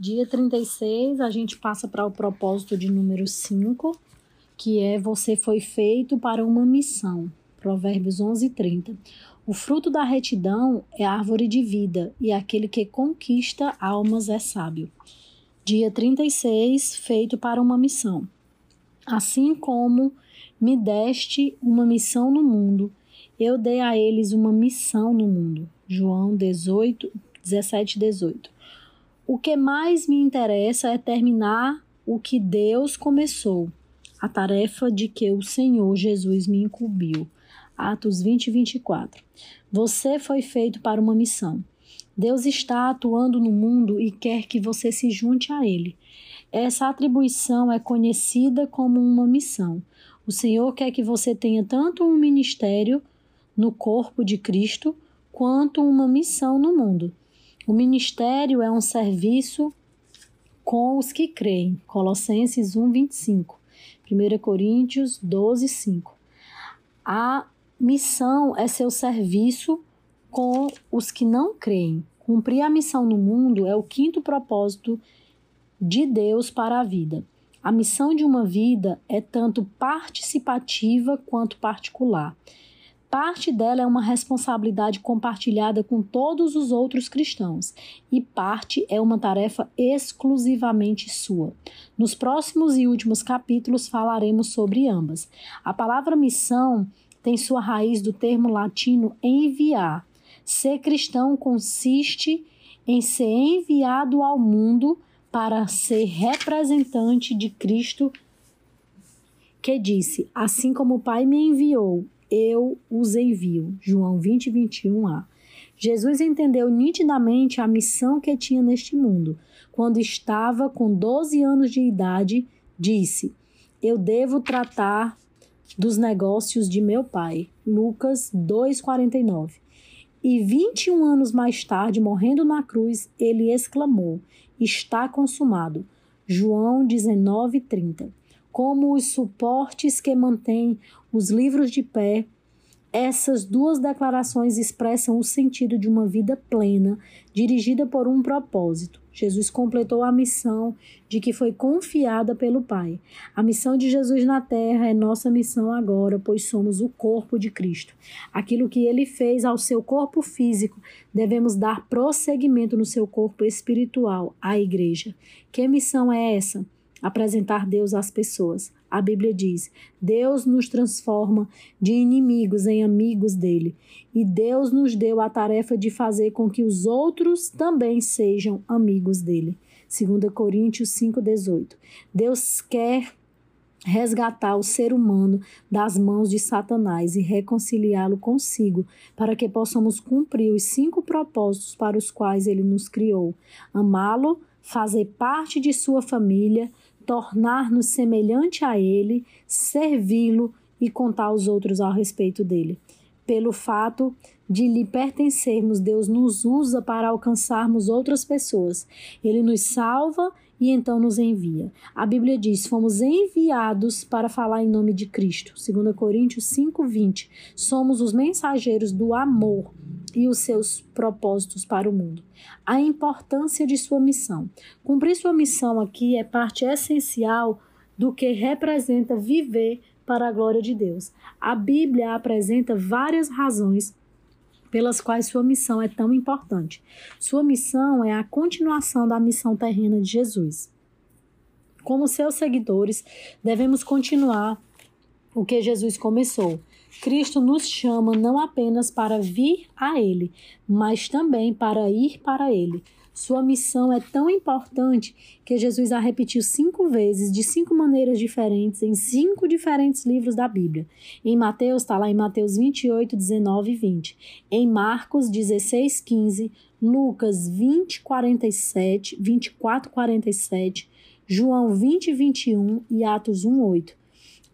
Dia 36, a gente passa para o propósito de número 5, que é você foi feito para uma missão. Provérbios 11, 30. O fruto da retidão é árvore de vida, e aquele que conquista almas é sábio. Dia 36, feito para uma missão. Assim como me deste uma missão no mundo, eu dei a eles uma missão no mundo. João 18, 17, 18. O que mais me interessa é terminar o que Deus começou, a tarefa de que o Senhor Jesus me incumbiu. Atos 20, 24. Você foi feito para uma missão. Deus está atuando no mundo e quer que você se junte a Ele. Essa atribuição é conhecida como uma missão. O Senhor quer que você tenha tanto um ministério no corpo de Cristo quanto uma missão no mundo. O ministério é um serviço com os que creem. Colossenses 1, 25. 1 Coríntios 12, 5. A missão é seu serviço com os que não creem. Cumprir a missão no mundo é o quinto propósito de Deus para a vida. A missão de uma vida é tanto participativa quanto particular. Parte dela é uma responsabilidade compartilhada com todos os outros cristãos, e parte é uma tarefa exclusivamente sua. Nos próximos e últimos capítulos falaremos sobre ambas. A palavra missão tem sua raiz do termo latino enviar. Ser cristão consiste em ser enviado ao mundo para ser representante de Cristo, que disse: Assim como o Pai me enviou, eu os envio. João 20, 21a. Jesus entendeu nitidamente a missão que tinha neste mundo. Quando estava com 12 anos de idade, disse: Eu devo tratar dos negócios de meu pai. Lucas 2,49. E 21 anos mais tarde, morrendo na cruz, ele exclamou: Está consumado. João 19:30 como os suportes que mantêm os livros de pé, essas duas declarações expressam o sentido de uma vida plena, dirigida por um propósito. Jesus completou a missão de que foi confiada pelo Pai. A missão de Jesus na terra é nossa missão agora, pois somos o corpo de Cristo. Aquilo que ele fez ao seu corpo físico, devemos dar prosseguimento no seu corpo espiritual, a igreja. Que missão é essa? apresentar Deus às pessoas. A Bíblia diz: Deus nos transforma de inimigos em amigos dele, e Deus nos deu a tarefa de fazer com que os outros também sejam amigos dele. 2 Coríntios 5:18. Deus quer resgatar o ser humano das mãos de Satanás e reconciliá-lo consigo, para que possamos cumprir os cinco propósitos para os quais ele nos criou: amá-lo, fazer parte de sua família, tornar-nos semelhante a Ele, servi-lo e contar aos outros a respeito dele. Pelo fato de lhe pertencermos, Deus nos usa para alcançarmos outras pessoas. Ele nos salva e então nos envia. A Bíblia diz: fomos enviados para falar em nome de Cristo. 2 Coríntios 5:20. Somos os mensageiros do amor e os seus propósitos para o mundo. A importância de sua missão. Cumprir sua missão aqui é parte essencial do que representa viver para a glória de Deus. A Bíblia apresenta várias razões pelas quais sua missão é tão importante. Sua missão é a continuação da missão terrena de Jesus. Como seus seguidores, devemos continuar o que Jesus começou. Cristo nos chama não apenas para vir a Ele, mas também para ir para Ele. Sua missão é tão importante que Jesus a repetiu cinco vezes, de cinco maneiras diferentes, em cinco diferentes livros da Bíblia. Em Mateus, está lá em Mateus 28, 19 e 20. Em Marcos 16, 15. Lucas 20, 47, 24, 47. João 20, 21 e Atos 1, 8.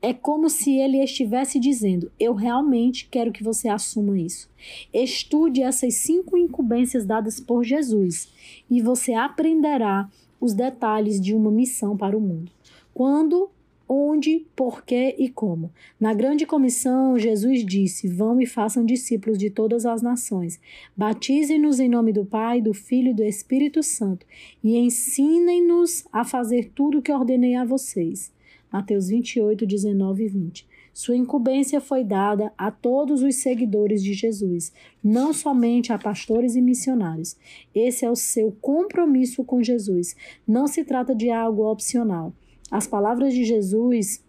É como se ele estivesse dizendo: Eu realmente quero que você assuma isso. Estude essas cinco incumbências dadas por Jesus e você aprenderá os detalhes de uma missão para o mundo. Quando onde, porquê e como. Na grande comissão, Jesus disse: Vão e façam discípulos de todas as nações. Batizem-nos em nome do Pai, do Filho e do Espírito Santo e ensinem-nos a fazer tudo o que ordenei a vocês. Mateus 28, 19 e 20. Sua incumbência foi dada a todos os seguidores de Jesus, não somente a pastores e missionários. Esse é o seu compromisso com Jesus. Não se trata de algo opcional. As palavras de Jesus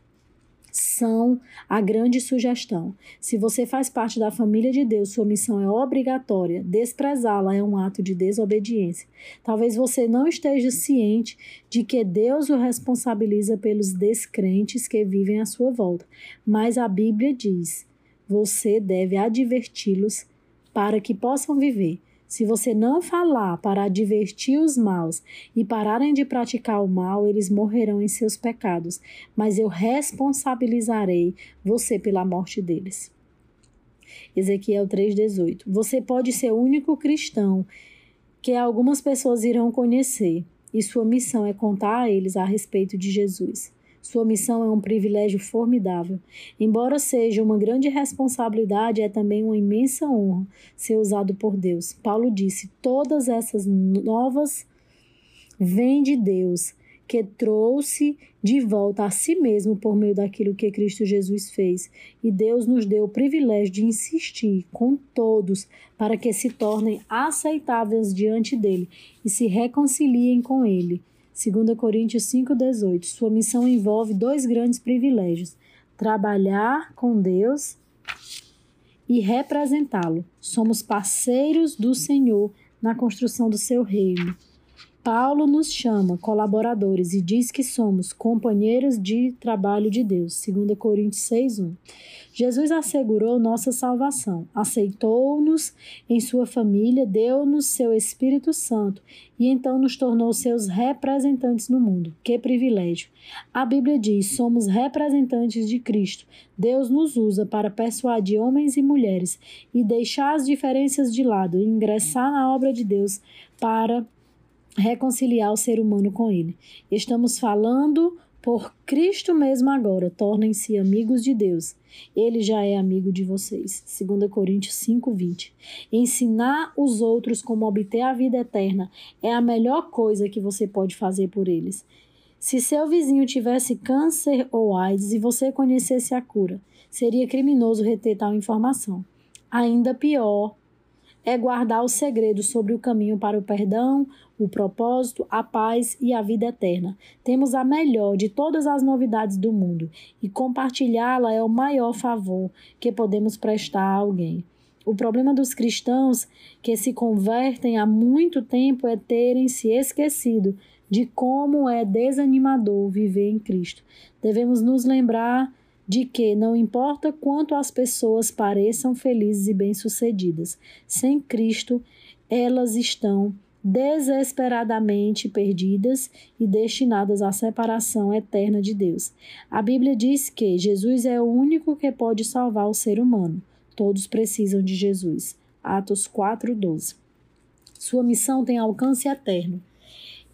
são a grande sugestão. Se você faz parte da família de Deus, sua missão é obrigatória. Desprezá-la é um ato de desobediência. Talvez você não esteja ciente de que Deus o responsabiliza pelos descrentes que vivem à sua volta, mas a Bíblia diz: você deve adverti-los para que possam viver. Se você não falar para advertir os maus e pararem de praticar o mal, eles morrerão em seus pecados, mas eu responsabilizarei você pela morte deles. Ezequiel 3,18. Você pode ser o único cristão que algumas pessoas irão conhecer, e sua missão é contar a eles a respeito de Jesus. Sua missão é um privilégio formidável. Embora seja uma grande responsabilidade, é também uma imensa honra ser usado por Deus. Paulo disse: todas essas novas vêm de Deus, que trouxe de volta a si mesmo por meio daquilo que Cristo Jesus fez. E Deus nos deu o privilégio de insistir com todos para que se tornem aceitáveis diante dele e se reconciliem com ele. 2 Coríntios 5,18. Sua missão envolve dois grandes privilégios: trabalhar com Deus e representá-lo. Somos parceiros do Senhor na construção do seu reino. Paulo nos chama colaboradores e diz que somos companheiros de trabalho de Deus. 2 Coríntios 6:1. Jesus assegurou nossa salvação, aceitou-nos em sua família, deu-nos seu Espírito Santo e então nos tornou seus representantes no mundo. Que privilégio! A Bíblia diz: somos representantes de Cristo. Deus nos usa para persuadir homens e mulheres e deixar as diferenças de lado e ingressar na obra de Deus para reconciliar o ser humano com ele. Estamos falando por Cristo mesmo agora, tornem-se amigos de Deus. Ele já é amigo de vocês. 2 Coríntios 5:20. Ensinar os outros como obter a vida eterna é a melhor coisa que você pode fazer por eles. Se seu vizinho tivesse câncer ou AIDS e você conhecesse a cura, seria criminoso reter tal informação. Ainda pior, é guardar o segredo sobre o caminho para o perdão, o propósito, a paz e a vida eterna. Temos a melhor de todas as novidades do mundo e compartilhá-la é o maior favor que podemos prestar a alguém. O problema dos cristãos que se convertem há muito tempo é terem se esquecido de como é desanimador viver em Cristo. Devemos nos lembrar de que não importa quanto as pessoas pareçam felizes e bem-sucedidas, sem Cristo, elas estão desesperadamente perdidas e destinadas à separação eterna de Deus. A Bíblia diz que Jesus é o único que pode salvar o ser humano. Todos precisam de Jesus. Atos 4:12. Sua missão tem alcance eterno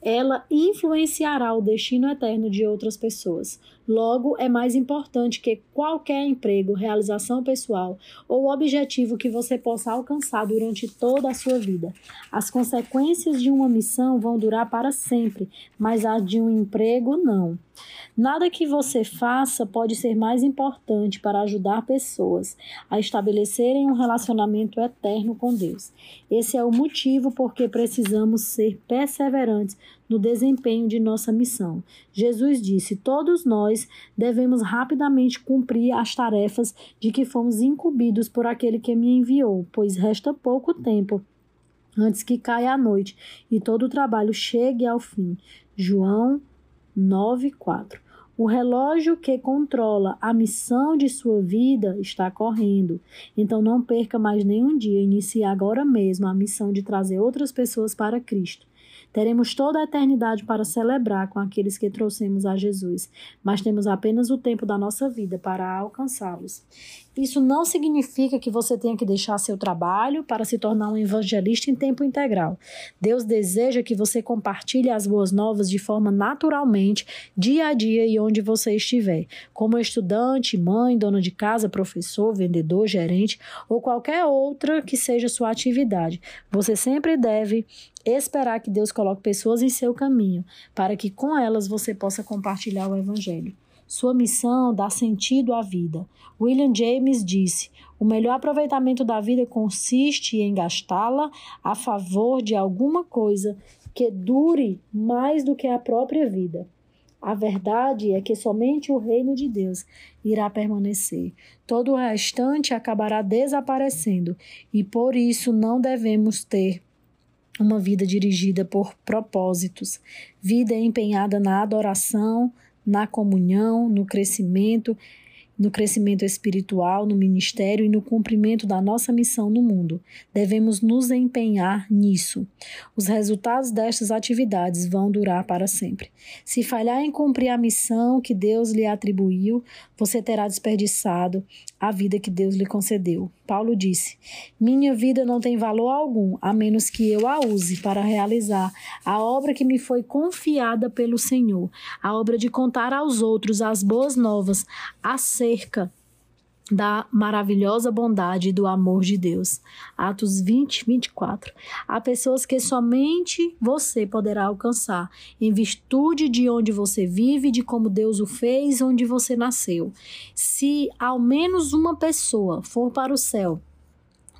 ela influenciará o destino eterno de outras pessoas. Logo, é mais importante que qualquer emprego, realização pessoal ou objetivo que você possa alcançar durante toda a sua vida. As consequências de uma missão vão durar para sempre, mas as de um emprego não. Nada que você faça pode ser mais importante para ajudar pessoas a estabelecerem um relacionamento eterno com Deus. Esse é o motivo por que precisamos ser perseverantes no desempenho de nossa missão. Jesus disse: Todos nós devemos rapidamente cumprir as tarefas de que fomos incumbidos por aquele que me enviou, pois resta pouco tempo antes que caia a noite e todo o trabalho chegue ao fim. João 9:4. O relógio que controla a missão de sua vida está correndo. Então não perca mais nenhum dia. Inicie agora mesmo a missão de trazer outras pessoas para Cristo. Teremos toda a eternidade para celebrar com aqueles que trouxemos a Jesus, mas temos apenas o tempo da nossa vida para alcançá-los. Isso não significa que você tenha que deixar seu trabalho para se tornar um evangelista em tempo integral. Deus deseja que você compartilhe as boas novas de forma naturalmente, dia a dia e onde você estiver, como estudante, mãe, dona de casa, professor, vendedor, gerente ou qualquer outra que seja sua atividade. Você sempre deve esperar que Deus coloque pessoas em seu caminho, para que com elas você possa compartilhar o evangelho. Sua missão dá sentido à vida. William James disse: o melhor aproveitamento da vida consiste em gastá-la a favor de alguma coisa que dure mais do que a própria vida. A verdade é que somente o reino de Deus irá permanecer. Todo o restante acabará desaparecendo e por isso não devemos ter uma vida dirigida por propósitos, vida empenhada na adoração, na comunhão, no crescimento, no crescimento espiritual, no ministério e no cumprimento da nossa missão no mundo. Devemos nos empenhar nisso. Os resultados destas atividades vão durar para sempre. Se falhar em cumprir a missão que Deus lhe atribuiu, você terá desperdiçado a vida que Deus lhe concedeu. Paulo disse: Minha vida não tem valor algum, a menos que eu a use para realizar a obra que me foi confiada pelo Senhor, a obra de contar aos outros as boas novas acerca da maravilhosa bondade e do amor de Deus. Atos 20, 24. Há pessoas que somente você poderá alcançar, em virtude de onde você vive, de como Deus o fez, onde você nasceu. Se ao menos uma pessoa for para o céu,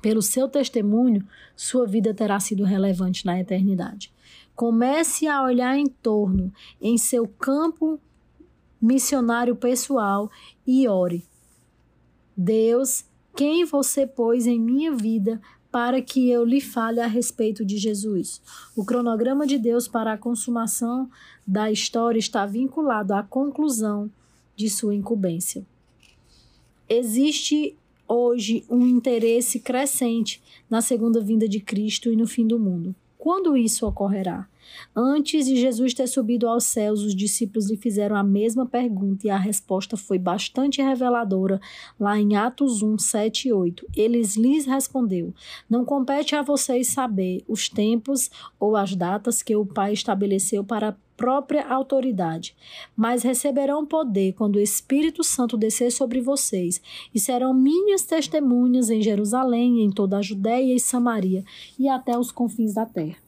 pelo seu testemunho, sua vida terá sido relevante na eternidade. Comece a olhar em torno, em seu campo missionário pessoal e ore Deus, quem você pôs em minha vida para que eu lhe fale a respeito de Jesus. O cronograma de Deus para a consumação da história está vinculado à conclusão de sua incumbência. Existe hoje um interesse crescente na segunda vinda de Cristo e no fim do mundo. Quando isso ocorrerá? Antes de Jesus ter subido aos céus, os discípulos lhe fizeram a mesma pergunta e a resposta foi bastante reveladora lá em Atos 1, 7 e 8. Eles lhes respondeu: Não compete a vocês saber os tempos ou as datas que o Pai estabeleceu para própria autoridade, mas receberão poder quando o Espírito Santo descer sobre vocês, e serão minhas testemunhas em Jerusalém, em toda a Judéia e Samaria e até os confins da terra.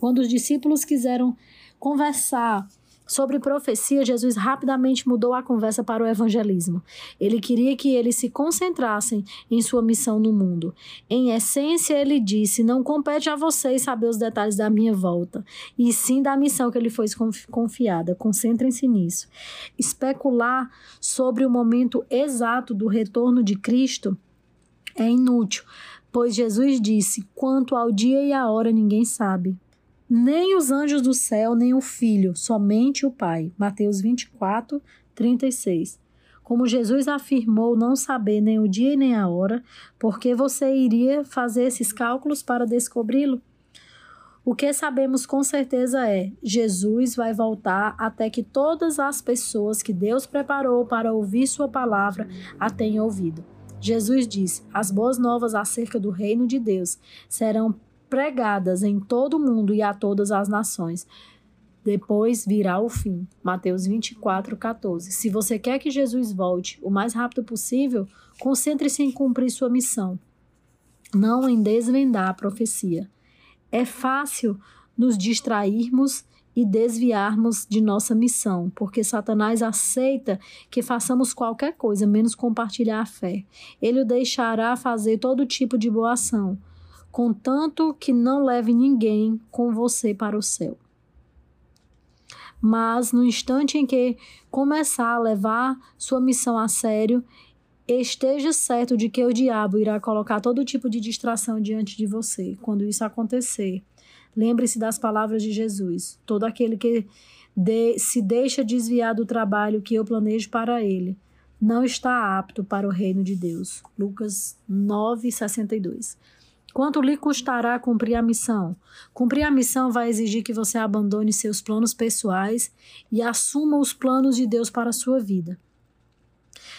Quando os discípulos quiseram conversar sobre profecia, Jesus rapidamente mudou a conversa para o evangelismo. Ele queria que eles se concentrassem em sua missão no mundo. Em essência, ele disse: Não compete a vocês saber os detalhes da minha volta, e sim da missão que lhe foi confiada. Concentrem-se nisso. Especular sobre o momento exato do retorno de Cristo é inútil, pois Jesus disse: Quanto ao dia e à hora ninguém sabe nem os anjos do céu, nem o Filho, somente o Pai. Mateus 24, 36. Como Jesus afirmou não saber nem o dia e nem a hora, por que você iria fazer esses cálculos para descobri-lo? O que sabemos com certeza é: Jesus vai voltar até que todas as pessoas que Deus preparou para ouvir Sua palavra a tenham ouvido. Jesus disse: As boas novas acerca do reino de Deus serão pregadas em todo o mundo e a todas as nações. Depois virá o fim. Mateus 24, 14. Se você quer que Jesus volte o mais rápido possível, concentre-se em cumprir sua missão, não em desvendar a profecia. É fácil nos distrairmos e desviarmos de nossa missão, porque Satanás aceita que façamos qualquer coisa menos compartilhar a fé. Ele o deixará fazer todo tipo de boa ação contanto que não leve ninguém com você para o céu. Mas no instante em que começar a levar sua missão a sério, esteja certo de que o diabo irá colocar todo tipo de distração diante de você. Quando isso acontecer, lembre-se das palavras de Jesus: todo aquele que de, se deixa desviar do trabalho que eu planejo para ele não está apto para o reino de Deus. Lucas 9, 62. Quanto lhe custará cumprir a missão? Cumprir a missão vai exigir que você abandone seus planos pessoais e assuma os planos de Deus para a sua vida.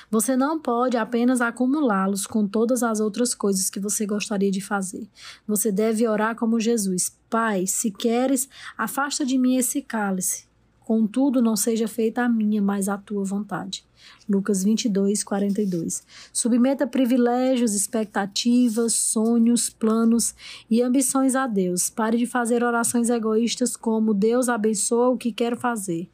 Você não pode apenas acumulá-los com todas as outras coisas que você gostaria de fazer. Você deve orar como Jesus: Pai, se queres, afasta de mim esse cálice. Contudo, não seja feita a minha, mas a tua vontade. Lucas 22, 42. Submeta privilégios, expectativas, sonhos, planos e ambições a Deus. Pare de fazer orações egoístas como Deus abençoa o que quero fazer.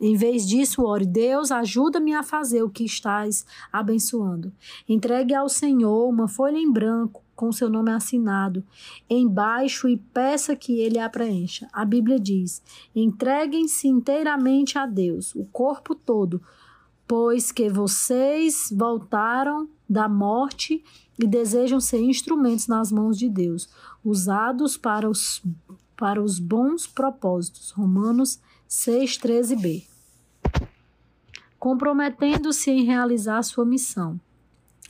Em vez disso, ore: Deus, ajuda-me a fazer o que estás abençoando. Entregue ao Senhor uma folha em branco com seu nome assinado embaixo e peça que ele a preencha. A Bíblia diz: entreguem-se inteiramente a Deus, o corpo todo, pois que vocês voltaram da morte e desejam ser instrumentos nas mãos de Deus, usados para os, para os bons propósitos. Romanos 6,13b. Comprometendo-se em realizar sua missão.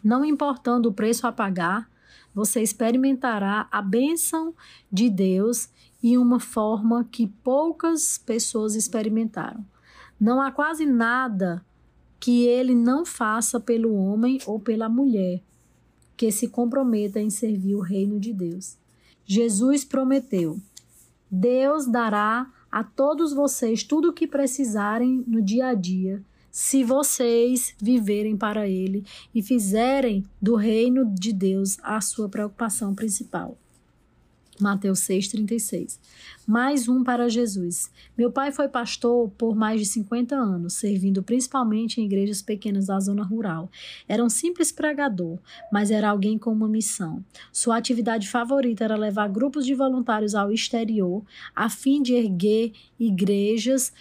Não importando o preço a pagar, você experimentará a bênção de Deus em uma forma que poucas pessoas experimentaram. Não há quase nada que ele não faça pelo homem ou pela mulher que se comprometa em servir o reino de Deus. Jesus prometeu: Deus dará a todos vocês tudo o que precisarem no dia a dia, se vocês viverem para Ele e fizerem do reino de Deus a sua preocupação principal. Mateus 6,36. Mais um para Jesus. Meu pai foi pastor por mais de 50 anos, servindo principalmente em igrejas pequenas da zona rural. Era um simples pregador, mas era alguém com uma missão. Sua atividade favorita era levar grupos de voluntários ao exterior, a fim de erguer igrejas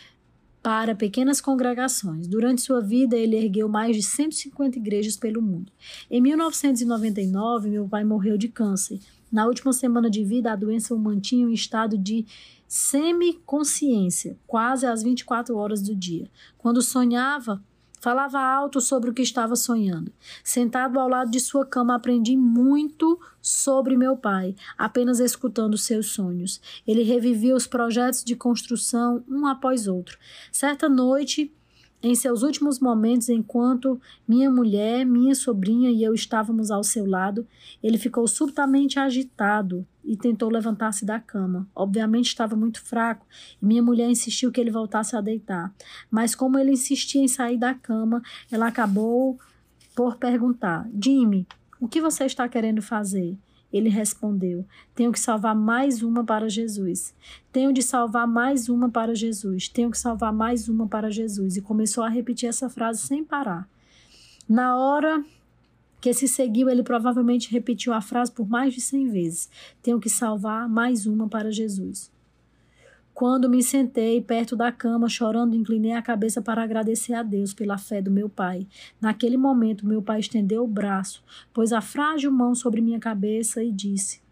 para pequenas congregações. Durante sua vida, ele ergueu mais de 150 igrejas pelo mundo. Em 1999, meu pai morreu de câncer. Na última semana de vida, a doença o mantinha em estado de semiconsciência, quase às 24 horas do dia. Quando sonhava, falava alto sobre o que estava sonhando. Sentado ao lado de sua cama, aprendi muito sobre meu pai, apenas escutando seus sonhos. Ele revivia os projetos de construção um após outro. Certa noite, em seus últimos momentos, enquanto minha mulher, minha sobrinha e eu estávamos ao seu lado, ele ficou subitamente agitado e tentou levantar-se da cama. Obviamente estava muito fraco e minha mulher insistiu que ele voltasse a deitar. Mas, como ele insistia em sair da cama, ela acabou por perguntar: Jimmy, o que você está querendo fazer? Ele respondeu: Tenho que salvar mais uma para Jesus. Tenho de salvar mais uma para Jesus. Tenho que salvar mais uma para Jesus. E começou a repetir essa frase sem parar. Na hora que se seguiu, ele provavelmente repetiu a frase por mais de cem vezes: Tenho que salvar mais uma para Jesus. Quando me sentei perto da cama, chorando, inclinei a cabeça para agradecer a Deus pela fé do meu pai. Naquele momento, meu pai estendeu o braço, pôs a frágil mão sobre minha cabeça e disse: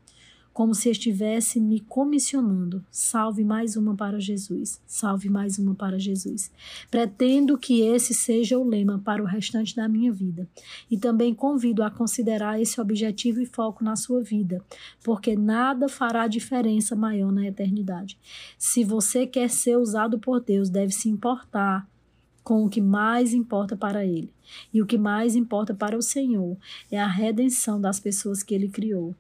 como se estivesse me comissionando. Salve mais uma para Jesus. Salve mais uma para Jesus. Pretendo que esse seja o lema para o restante da minha vida. E também convido a considerar esse objetivo e foco na sua vida, porque nada fará diferença maior na eternidade. Se você quer ser usado por Deus, deve se importar com o que mais importa para ele. E o que mais importa para o Senhor é a redenção das pessoas que ele criou.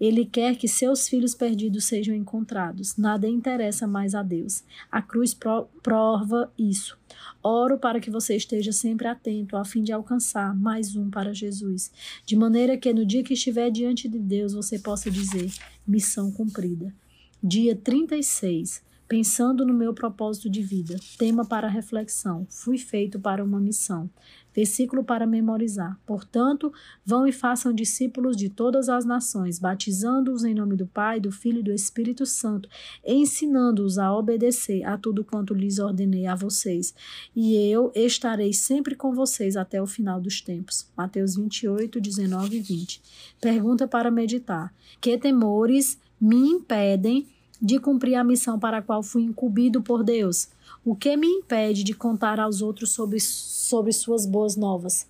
Ele quer que seus filhos perdidos sejam encontrados. Nada interessa mais a Deus. A cruz pro prova isso. Oro para que você esteja sempre atento a fim de alcançar mais um para Jesus, de maneira que no dia que estiver diante de Deus você possa dizer: missão cumprida. Dia 36 Pensando no meu propósito de vida, tema para reflexão, fui feito para uma missão. Versículo para memorizar. Portanto, vão e façam discípulos de todas as nações, batizando-os em nome do Pai, do Filho e do Espírito Santo, ensinando-os a obedecer a tudo quanto lhes ordenei a vocês. E eu estarei sempre com vocês até o final dos tempos. Mateus 28, 19 e 20. Pergunta para meditar: Que temores me impedem de cumprir a missão para a qual fui incumbido por Deus? O que me impede de contar aos outros sobre, sobre suas boas novas?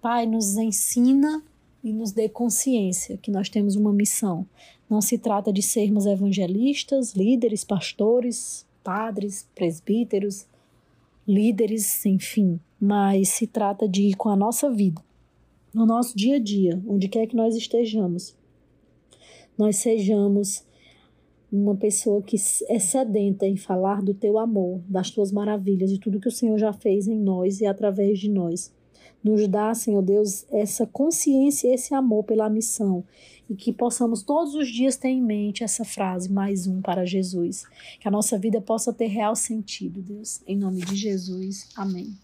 Pai, nos ensina e nos dê consciência que nós temos uma missão. Não se trata de sermos evangelistas, líderes, pastores, padres, presbíteros, líderes, enfim, mas se trata de ir com a nossa vida, no nosso dia a dia, onde quer que nós estejamos, nós sejamos uma pessoa que é sedenta em falar do teu amor, das tuas maravilhas, de tudo que o Senhor já fez em nós e através de nós. Nos dá, Senhor Deus, essa consciência, esse amor pela missão e que possamos todos os dias ter em mente essa frase, mais um para Jesus. Que a nossa vida possa ter real sentido, Deus. Em nome de Jesus. Amém.